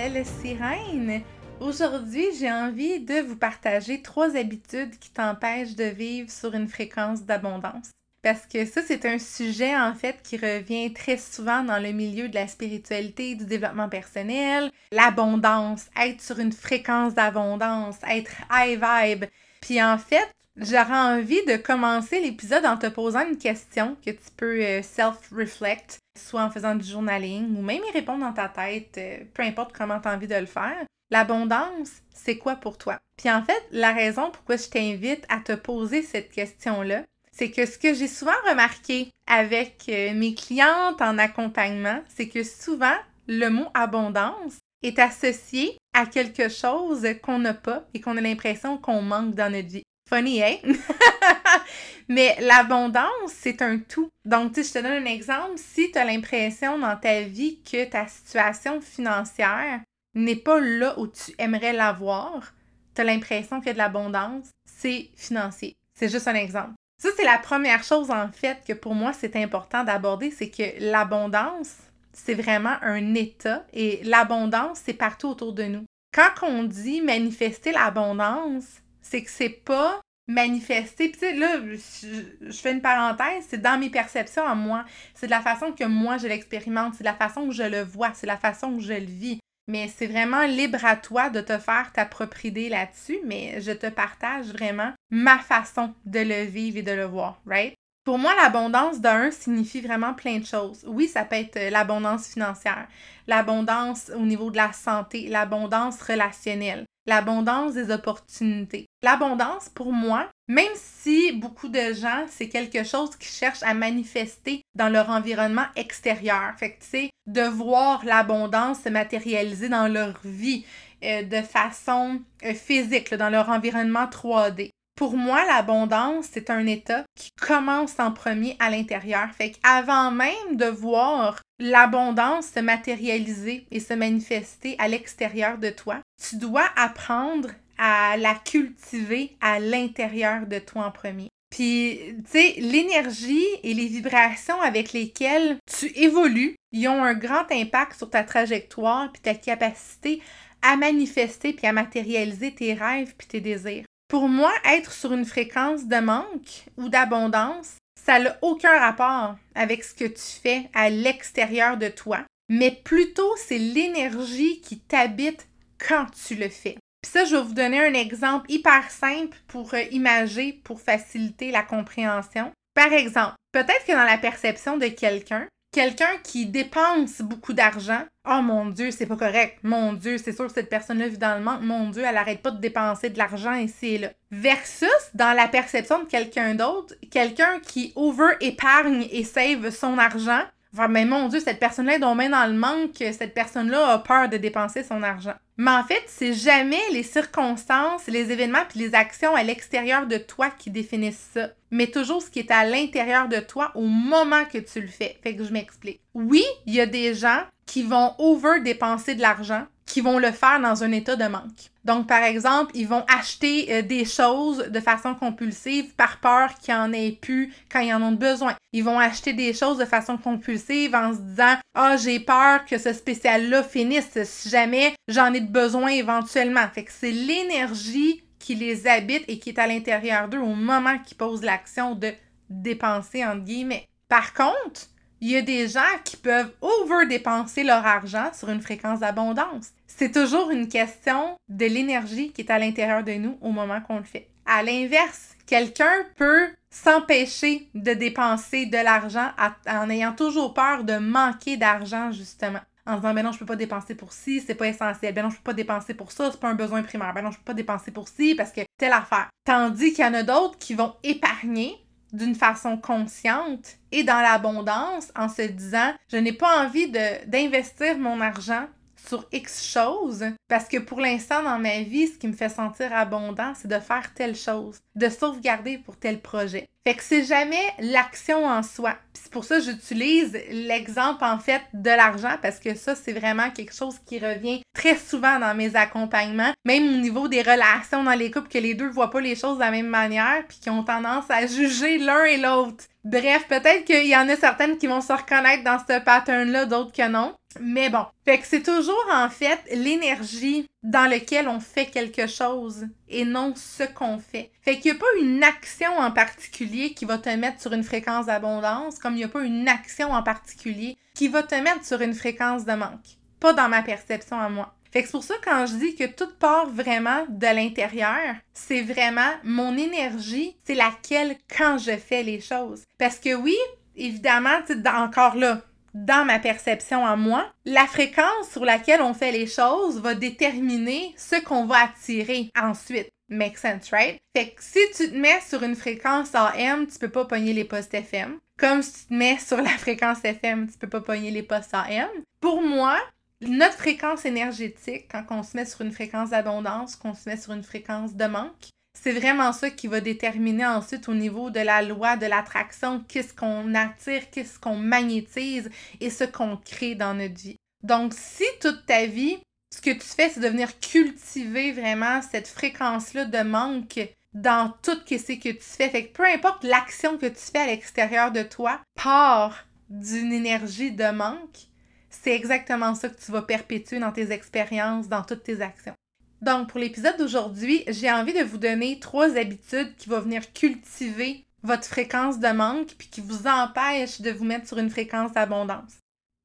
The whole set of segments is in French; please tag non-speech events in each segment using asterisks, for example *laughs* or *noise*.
Belle sirène! Aujourd'hui, j'ai envie de vous partager trois habitudes qui t'empêchent de vivre sur une fréquence d'abondance. Parce que ça, c'est un sujet en fait qui revient très souvent dans le milieu de la spiritualité, du développement personnel, l'abondance, être sur une fréquence d'abondance, être high vibe. Puis en fait, j'aurais envie de commencer l'épisode en te posant une question que tu peux euh, self-reflect soit en faisant du journaling ou même y répondre dans ta tête, euh, peu importe comment tu as envie de le faire. L'abondance, c'est quoi pour toi? Puis en fait, la raison pourquoi je t'invite à te poser cette question-là, c'est que ce que j'ai souvent remarqué avec euh, mes clientes en accompagnement, c'est que souvent, le mot abondance est associé à quelque chose qu'on n'a pas et qu'on a l'impression qu'on manque dans notre vie. Funny, hein? *laughs* Mais l'abondance, c'est un tout. Donc, tu je te donne un exemple. Si tu as l'impression dans ta vie que ta situation financière n'est pas là où tu aimerais l'avoir, tu as l'impression qu'il y a de l'abondance, c'est financier. C'est juste un exemple. Ça, c'est la première chose, en fait, que pour moi, c'est important d'aborder, c'est que l'abondance, c'est vraiment un état et l'abondance, c'est partout autour de nous. Quand on dit manifester l'abondance, c'est que c'est pas manifester. Puis tu sais, là, je, fais une parenthèse, c'est dans mes perceptions à moi. C'est de la façon que moi je l'expérimente, c'est de la façon que je le vois, c'est la façon que je le vis. Mais c'est vraiment libre à toi de te faire ta propre idée là-dessus, mais je te partage vraiment ma façon de le vivre et de le voir, right? Pour moi, l'abondance d'un signifie vraiment plein de choses. Oui, ça peut être euh, l'abondance financière, l'abondance au niveau de la santé, l'abondance relationnelle, l'abondance des opportunités. L'abondance, pour moi, même si beaucoup de gens, c'est quelque chose qu'ils cherchent à manifester dans leur environnement extérieur. Fait que, tu sais, de voir l'abondance se matérialiser dans leur vie euh, de façon euh, physique, dans leur environnement 3D. Pour moi, l'abondance, c'est un état qui commence en premier à l'intérieur. Fait qu'avant même de voir l'abondance se matérialiser et se manifester à l'extérieur de toi, tu dois apprendre à la cultiver à l'intérieur de toi en premier. Puis, tu sais, l'énergie et les vibrations avec lesquelles tu évolues, ils ont un grand impact sur ta trajectoire puis ta capacité à manifester puis à matérialiser tes rêves puis tes désirs. Pour moi, être sur une fréquence de manque ou d'abondance, ça n'a aucun rapport avec ce que tu fais à l'extérieur de toi, mais plutôt c'est l'énergie qui t'habite quand tu le fais. Puis ça, je vais vous donner un exemple hyper simple pour euh, imager, pour faciliter la compréhension. Par exemple, peut-être que dans la perception de quelqu'un, quelqu'un qui dépense beaucoup d'argent, oh mon Dieu, c'est pas correct. Mon Dieu, c'est sûr que cette personne-là vit. Mon Dieu, elle arrête pas de dépenser de l'argent ici et là. Versus, dans la perception de quelqu'un d'autre, quelqu'un qui over-épargne et save son argent, mais mon Dieu, cette personne-là est donc dans le manque, cette personne-là a peur de dépenser son argent. Mais en fait, c'est jamais les circonstances, les événements puis les actions à l'extérieur de toi qui définissent ça, mais toujours ce qui est à l'intérieur de toi au moment que tu le fais. Fait que je m'explique. Oui, il y a des gens qui vont over dépenser de l'argent, qui vont le faire dans un état de manque. Donc, par exemple, ils vont acheter euh, des choses de façon compulsive par peur qu'il en ait plus quand ils en ont besoin. Ils vont acheter des choses de façon compulsive en se disant Ah, j'ai peur que ce spécial-là finisse si jamais j'en ai besoin éventuellement. Fait que c'est l'énergie qui les habite et qui est à l'intérieur d'eux au moment qu'ils posent l'action de dépenser, entre guillemets. Par contre, il y a des gens qui peuvent over-dépenser leur argent sur une fréquence d'abondance. C'est toujours une question de l'énergie qui est à l'intérieur de nous au moment qu'on le fait. À l'inverse, quelqu'un peut s'empêcher de dépenser de l'argent en ayant toujours peur de manquer d'argent, justement. En disant, ben non, je peux pas dépenser pour ci, c'est pas essentiel. Ben non, je peux pas dépenser pour ça, c'est pas un besoin primaire. Ben non, je peux pas dépenser pour ci parce que telle affaire. Tandis qu'il y en a d'autres qui vont épargner d'une façon consciente et dans l'abondance en se disant, je n'ai pas envie d'investir mon argent sur X choses parce que pour l'instant dans ma vie, ce qui me fait sentir abondant, c'est de faire telle chose, de sauvegarder pour tel projet. Fait que c'est jamais l'action en soi. C'est pour ça que j'utilise l'exemple en fait de l'argent parce que ça c'est vraiment quelque chose qui revient très souvent dans mes accompagnements, même au niveau des relations dans les couples que les deux voient pas les choses de la même manière puis qui ont tendance à juger l'un et l'autre. Bref, peut-être qu'il y en a certaines qui vont se reconnaître dans ce pattern-là, d'autres que non. Mais bon, fait que c'est toujours en fait l'énergie dans laquelle on fait quelque chose et non ce qu'on fait. Fait qu'il n'y a pas une action en particulier qui va te mettre sur une fréquence d'abondance, comme il n'y a pas une action en particulier qui va te mettre sur une fréquence de manque. Pas dans ma perception à moi. Fait que c'est pour ça quand je dis que tout part vraiment de l'intérieur, c'est vraiment mon énergie, c'est laquelle quand je fais les choses. Parce que oui, évidemment, encore là, dans ma perception à moi, la fréquence sur laquelle on fait les choses va déterminer ce qu'on va attirer ensuite. Make sense, right? Fait que si tu te mets sur une fréquence AM, tu peux pas pogner les postes FM. Comme si tu te mets sur la *laughs* fréquence FM, tu peux pas pogner les postes AM. Pour moi, notre fréquence énergétique, quand on se met sur une fréquence d'abondance, qu'on se met sur une fréquence de manque, c'est vraiment ça qui va déterminer ensuite au niveau de la loi de l'attraction, qu'est-ce qu'on attire, qu'est-ce qu'on magnétise et ce qu'on crée dans notre vie. Donc, si toute ta vie, ce que tu fais, c'est de venir cultiver vraiment cette fréquence-là de manque dans tout ce que tu fais, fait que peu importe l'action que tu fais à l'extérieur de toi, part d'une énergie de manque, c'est exactement ça que tu vas perpétuer dans tes expériences, dans toutes tes actions. Donc, pour l'épisode d'aujourd'hui, j'ai envie de vous donner trois habitudes qui vont venir cultiver votre fréquence de manque puis qui vous empêchent de vous mettre sur une fréquence d'abondance.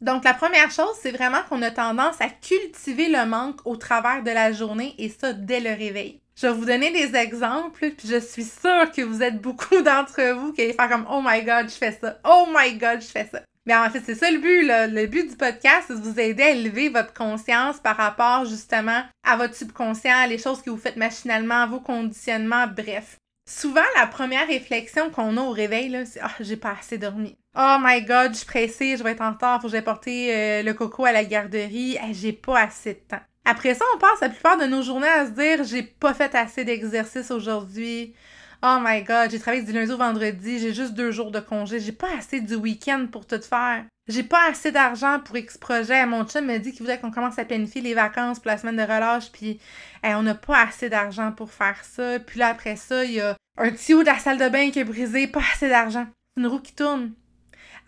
Donc, la première chose, c'est vraiment qu'on a tendance à cultiver le manque au travers de la journée et ça dès le réveil. Je vais vous donner des exemples, puis je suis sûre que vous êtes beaucoup *laughs* d'entre vous qui allez faire comme Oh my god, je fais ça. Oh my god, je fais ça. Mais en fait, c'est ça le but. Là. Le but du podcast, c'est de vous aider à élever votre conscience par rapport justement à votre subconscient, les choses que vous faites machinalement, vos conditionnements, bref. Souvent, la première réflexion qu'on a au réveil, c'est Ah, j'ai pas assez dormi. Oh my god, je suis pressée, je vais être en retard, faut que j'aille porter euh, le coco à la garderie. j'ai pas assez de temps. Après ça, on passe la plupart de nos journées à se dire J'ai pas fait assez d'exercice aujourd'hui. Oh my god, j'ai travaillé du lundi au vendredi, j'ai juste deux jours de congé, j'ai pas assez du week-end pour tout faire. J'ai pas assez d'argent pour X projet. Mon chum me dit qu'il voudrait qu'on commence à planifier les vacances pour la semaine de relâche, puis on n'a pas assez d'argent pour faire ça. Puis là, après ça, il y a un tuyau de la salle de bain qui est brisé, pas assez d'argent. Une roue qui tourne.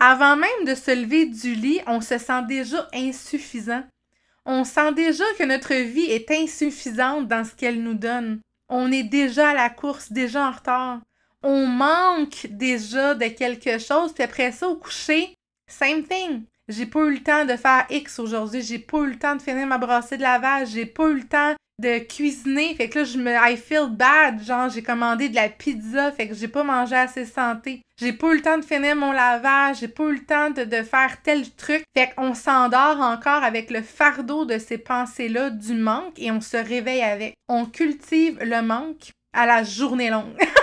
Avant même de se lever du lit, on se sent déjà insuffisant. On sent déjà que notre vie est insuffisante dans ce qu'elle nous donne on est déjà à la course, déjà en retard. On manque déjà de quelque chose, puis après ça, au coucher, same thing. J'ai pas eu le temps de faire X aujourd'hui, j'ai pas eu le temps de finir ma brassée de lavage, j'ai pas eu le temps de cuisiner. Fait que là, je me. I feel bad. Genre, j'ai commandé de la pizza. Fait que j'ai pas mangé assez santé. J'ai pas eu le temps de finir mon lavage. J'ai pas eu le temps de, de faire tel truc. Fait qu'on s'endort encore avec le fardeau de ces pensées-là du manque et on se réveille avec. On cultive le manque à la journée longue. *laughs*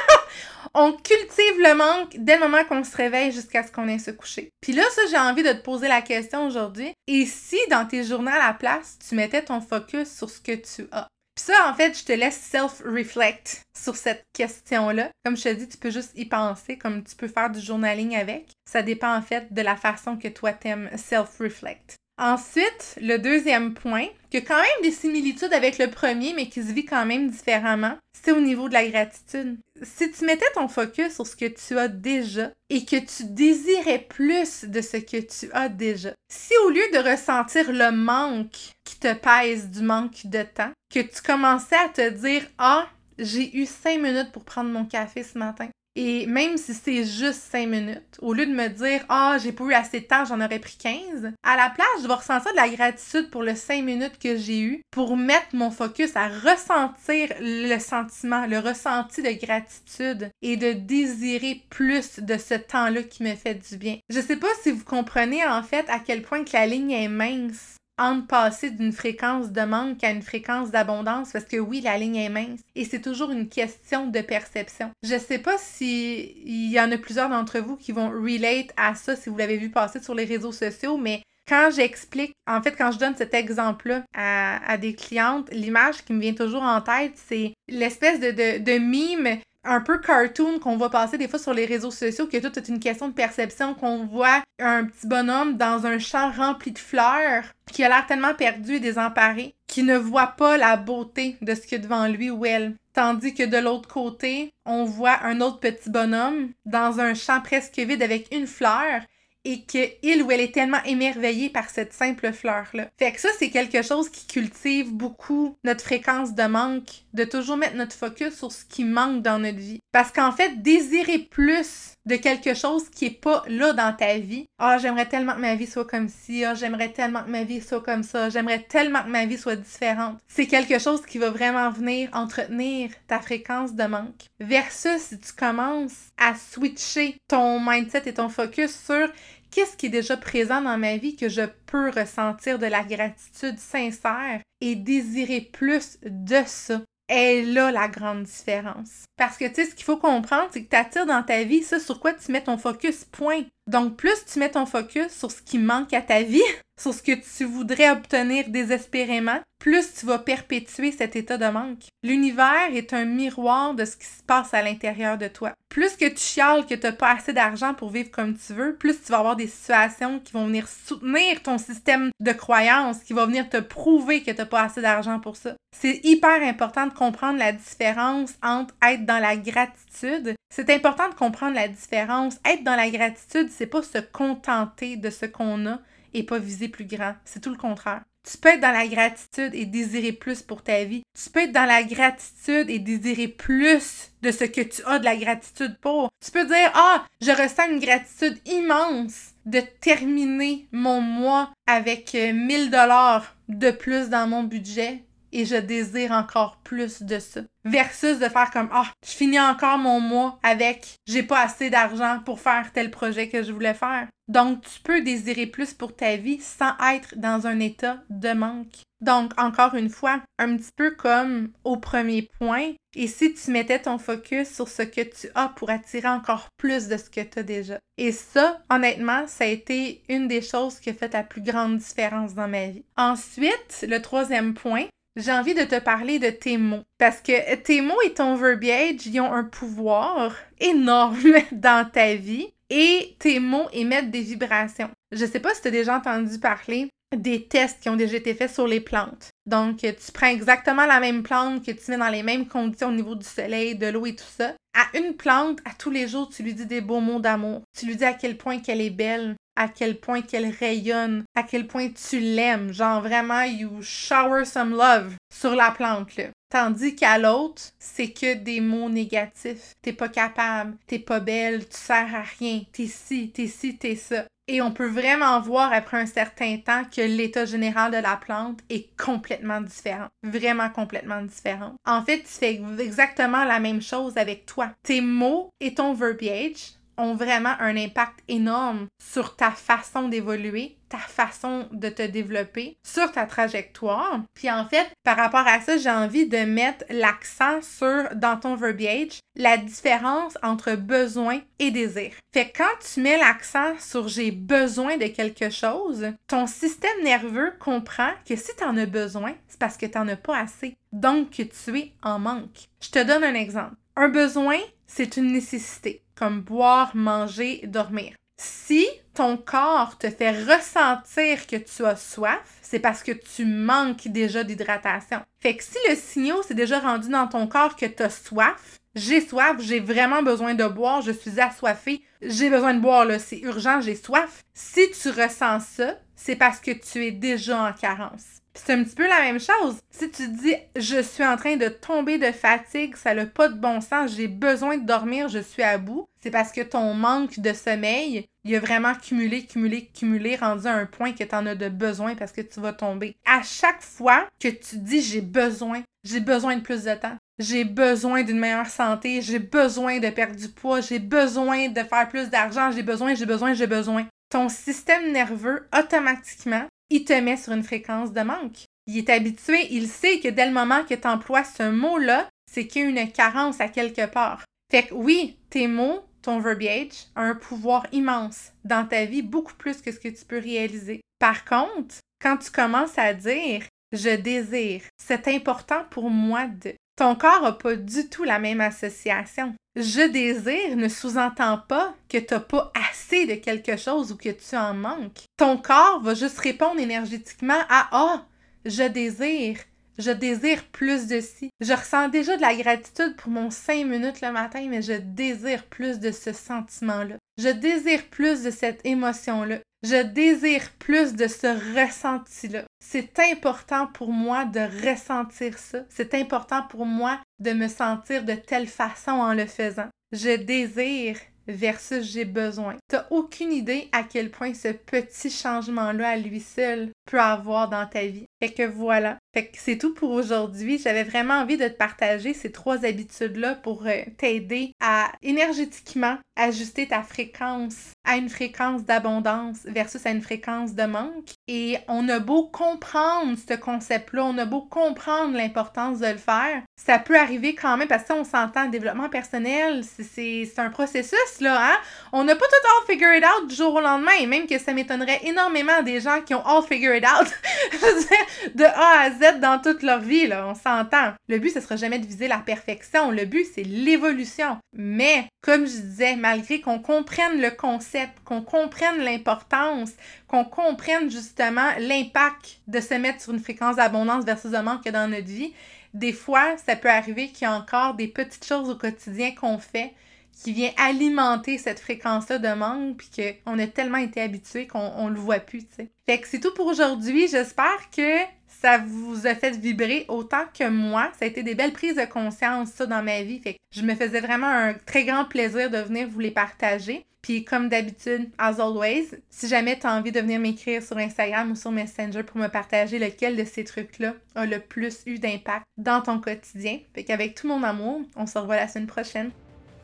On cultive le manque dès le moment qu'on se réveille jusqu'à ce qu'on ait se coucher. Puis là, ça, j'ai envie de te poser la question aujourd'hui. Et si dans tes journées à la place, tu mettais ton focus sur ce que tu as? Puis ça, en fait, je te laisse self-reflect sur cette question-là. Comme je te dis, tu peux juste y penser, comme tu peux faire du journaling avec. Ça dépend en fait de la façon que toi t'aimes self-reflect. Ensuite, le deuxième point, qui a quand même des similitudes avec le premier, mais qui se vit quand même différemment, c'est au niveau de la gratitude. Si tu mettais ton focus sur ce que tu as déjà et que tu désirais plus de ce que tu as déjà, si au lieu de ressentir le manque qui te pèse du manque de temps, que tu commençais à te dire Ah, j'ai eu cinq minutes pour prendre mon café ce matin. Et même si c'est juste 5 minutes, au lieu de me dire Ah, j'ai pas eu assez de temps, j'en aurais pris 15, à la place, je vais ressentir de la gratitude pour les 5 minutes que j'ai eu pour mettre mon focus à ressentir le sentiment, le ressenti de gratitude et de désirer plus de ce temps-là qui me fait du bien. Je sais pas si vous comprenez en fait à quel point que la ligne est mince entre passer d'une fréquence de manque à une fréquence d'abondance parce que oui, la ligne est mince et c'est toujours une question de perception. Je sais pas si il y en a plusieurs d'entre vous qui vont relate à ça si vous l'avez vu passer sur les réseaux sociaux, mais quand j'explique, en fait, quand je donne cet exemple-là à, des clientes, l'image qui me vient toujours en tête, c'est l'espèce de, de, de mime un peu cartoon qu'on voit passer des fois sur les réseaux sociaux, que tout est une question de perception, qu'on voit un petit bonhomme dans un champ rempli de fleurs, qui a l'air tellement perdu et désemparé, qui ne voit pas la beauté de ce qu'il y a devant lui ou elle. Tandis que de l'autre côté, on voit un autre petit bonhomme dans un champ presque vide avec une fleur et qu'il ou elle est tellement émerveillée par cette simple fleur-là. Fait que ça, c'est quelque chose qui cultive beaucoup notre fréquence de manque, de toujours mettre notre focus sur ce qui manque dans notre vie. Parce qu'en fait, désirer plus de quelque chose qui est pas là dans ta vie. Ah, j'aimerais tellement que ma vie soit comme ci, ah, j'aimerais tellement que ma vie soit comme ça, j'aimerais tellement que ma vie soit différente. C'est quelque chose qui va vraiment venir entretenir ta fréquence de manque. Versus si tu commences à switcher ton mindset et ton focus sur qu'est-ce qui est déjà présent dans ma vie que je peux ressentir de la gratitude sincère et désirer plus de ça est là la grande différence. Parce que tu sais, ce qu'il faut comprendre, c'est que tu dans ta vie ça sur quoi tu mets ton focus, point. Donc, plus tu mets ton focus sur ce qui manque à ta vie, *laughs* sur ce que tu voudrais obtenir désespérément, plus tu vas perpétuer cet état de manque. L'univers est un miroir de ce qui se passe à l'intérieur de toi. Plus que tu chiales que tu n'as pas assez d'argent pour vivre comme tu veux, plus tu vas avoir des situations qui vont venir soutenir ton système de croyances, qui vont venir te prouver que tu n'as pas assez d'argent pour ça. C'est hyper important de comprendre la différence entre être dans la gratitude. C'est important de comprendre la différence. Être dans la gratitude, c'est pas se contenter de ce qu'on a et pas viser plus grand. C'est tout le contraire. Tu peux être dans la gratitude et désirer plus pour ta vie. Tu peux être dans la gratitude et désirer plus de ce que tu as de la gratitude pour. Tu peux dire, ah, je ressens une gratitude immense de terminer mon mois avec 1000 euh, dollars de plus dans mon budget et je désire encore plus de ça. Versus de faire comme Ah, je finis encore mon mois avec j'ai pas assez d'argent pour faire tel projet que je voulais faire. Donc, tu peux désirer plus pour ta vie sans être dans un état de manque. Donc, encore une fois, un petit peu comme au premier point, et si tu mettais ton focus sur ce que tu as pour attirer encore plus de ce que tu as déjà. Et ça, honnêtement, ça a été une des choses qui a fait la plus grande différence dans ma vie. Ensuite, le troisième point, j'ai envie de te parler de tes mots. Parce que tes mots et ton verbiage, ils ont un pouvoir énorme *laughs* dans ta vie et tes mots émettent des vibrations. Je sais pas si tu as déjà entendu parler des tests qui ont déjà été faits sur les plantes. Donc, tu prends exactement la même plante que tu mets dans les mêmes conditions au niveau du soleil, de l'eau et tout ça. À une plante, à tous les jours, tu lui dis des beaux mots d'amour. Tu lui dis à quel point qu'elle est belle, à quel point qu'elle rayonne, à quel point tu l'aimes. Genre vraiment, you shower some love sur la plante, là. Tandis qu'à l'autre, c'est que des mots négatifs. T'es pas capable, t'es pas belle, tu sers à rien, t'es ci, t'es ci, t'es ça. Et on peut vraiment voir après un certain temps que l'état général de la plante est complètement différent. Vraiment complètement différent. En fait, tu fais exactement la même chose avec toi. Tes mots et ton verbiage ont vraiment un impact énorme sur ta façon d'évoluer, ta façon de te développer, sur ta trajectoire. Puis en fait, par rapport à ça, j'ai envie de mettre l'accent sur, dans ton verbiage, la différence entre besoin et désir. Fait que quand tu mets l'accent sur j'ai besoin de quelque chose, ton système nerveux comprend que si tu en as besoin, c'est parce que tu n'en as pas assez. Donc que tu es en manque. Je te donne un exemple. Un besoin, c'est une nécessité comme boire, manger, dormir. Si ton corps te fait ressentir que tu as soif, c'est parce que tu manques déjà d'hydratation. Fait que si le signal s'est déjà rendu dans ton corps que tu as soif, j'ai soif, j'ai vraiment besoin de boire, je suis assoiffée, j'ai besoin de boire, là, c'est urgent, j'ai soif. Si tu ressens ça, c'est parce que tu es déjà en carence. C'est un petit peu la même chose. Si tu dis je suis en train de tomber de fatigue, ça n'a pas de bon sens, j'ai besoin de dormir, je suis à bout, c'est parce que ton manque de sommeil, il a vraiment cumulé, cumulé, cumulé, rendu à un point que tu en as de besoin parce que tu vas tomber. À chaque fois que tu dis j'ai besoin, j'ai besoin de plus de temps, j'ai besoin d'une meilleure santé, j'ai besoin de perdre du poids, j'ai besoin de faire plus d'argent, j'ai besoin, j'ai besoin, j'ai besoin. Ton système nerveux, automatiquement, il te met sur une fréquence de manque. Il est habitué, il sait que dès le moment que tu emploies ce mot-là, c'est qu'il y a une carence à quelque part. Fait que oui, tes mots, ton verbiage a un pouvoir immense dans ta vie, beaucoup plus que ce que tu peux réaliser. Par contre, quand tu commences à dire je désire, c'est important pour moi de. Ton corps n'a pas du tout la même association. Je désire ne sous-entend pas que tu n'as pas assez de quelque chose ou que tu en manques. Ton corps va juste répondre énergétiquement à Ah, je désire, je désire plus de ci. Je ressens déjà de la gratitude pour mon 5 minutes le matin, mais je désire plus de ce sentiment-là. Je désire plus de cette émotion-là. Je désire plus de ce ressenti-là. C'est important pour moi de ressentir ça. C'est important pour moi de me sentir de telle façon en le faisant. Je désire versus j'ai besoin. T'as aucune idée à quel point ce petit changement-là à lui seul peut avoir dans ta vie. Fait que voilà. Fait que c'est tout pour aujourd'hui. J'avais vraiment envie de te partager ces trois habitudes-là pour euh, t'aider à énergétiquement ajuster ta fréquence à une fréquence d'abondance versus à une fréquence de manque. Et on a beau comprendre ce concept-là, on a beau comprendre l'importance de le faire, ça peut arriver quand même parce qu'on s'entend, développement personnel, c'est un processus, hein? On n'a pas tout all figure it out du jour au lendemain, et même que ça m'étonnerait énormément des gens qui ont all figure it out, *laughs* de A à Z dans toute leur vie, là, on s'entend. Le but, ce sera jamais de viser la perfection, le but, c'est l'évolution. Mais, comme je disais, malgré qu'on comprenne le concept, qu'on comprenne l'importance, qu'on comprenne justement l'impact de se mettre sur une fréquence d'abondance versus de manque dans notre vie, des fois, ça peut arriver qu'il y a encore des petites choses au quotidien qu'on fait qui vient alimenter cette fréquence-là de manque, puis qu'on a tellement été habitué qu'on le voit plus, tu sais. Fait que c'est tout pour aujourd'hui. J'espère que ça vous a fait vibrer autant que moi. Ça a été des belles prises de conscience, ça, dans ma vie. Fait que je me faisais vraiment un très grand plaisir de venir vous les partager. Puis comme d'habitude, as always, si jamais tu as envie de venir m'écrire sur Instagram ou sur Messenger pour me partager lequel de ces trucs-là a le plus eu d'impact dans ton quotidien. Fait qu'avec tout mon amour, on se revoit la semaine prochaine.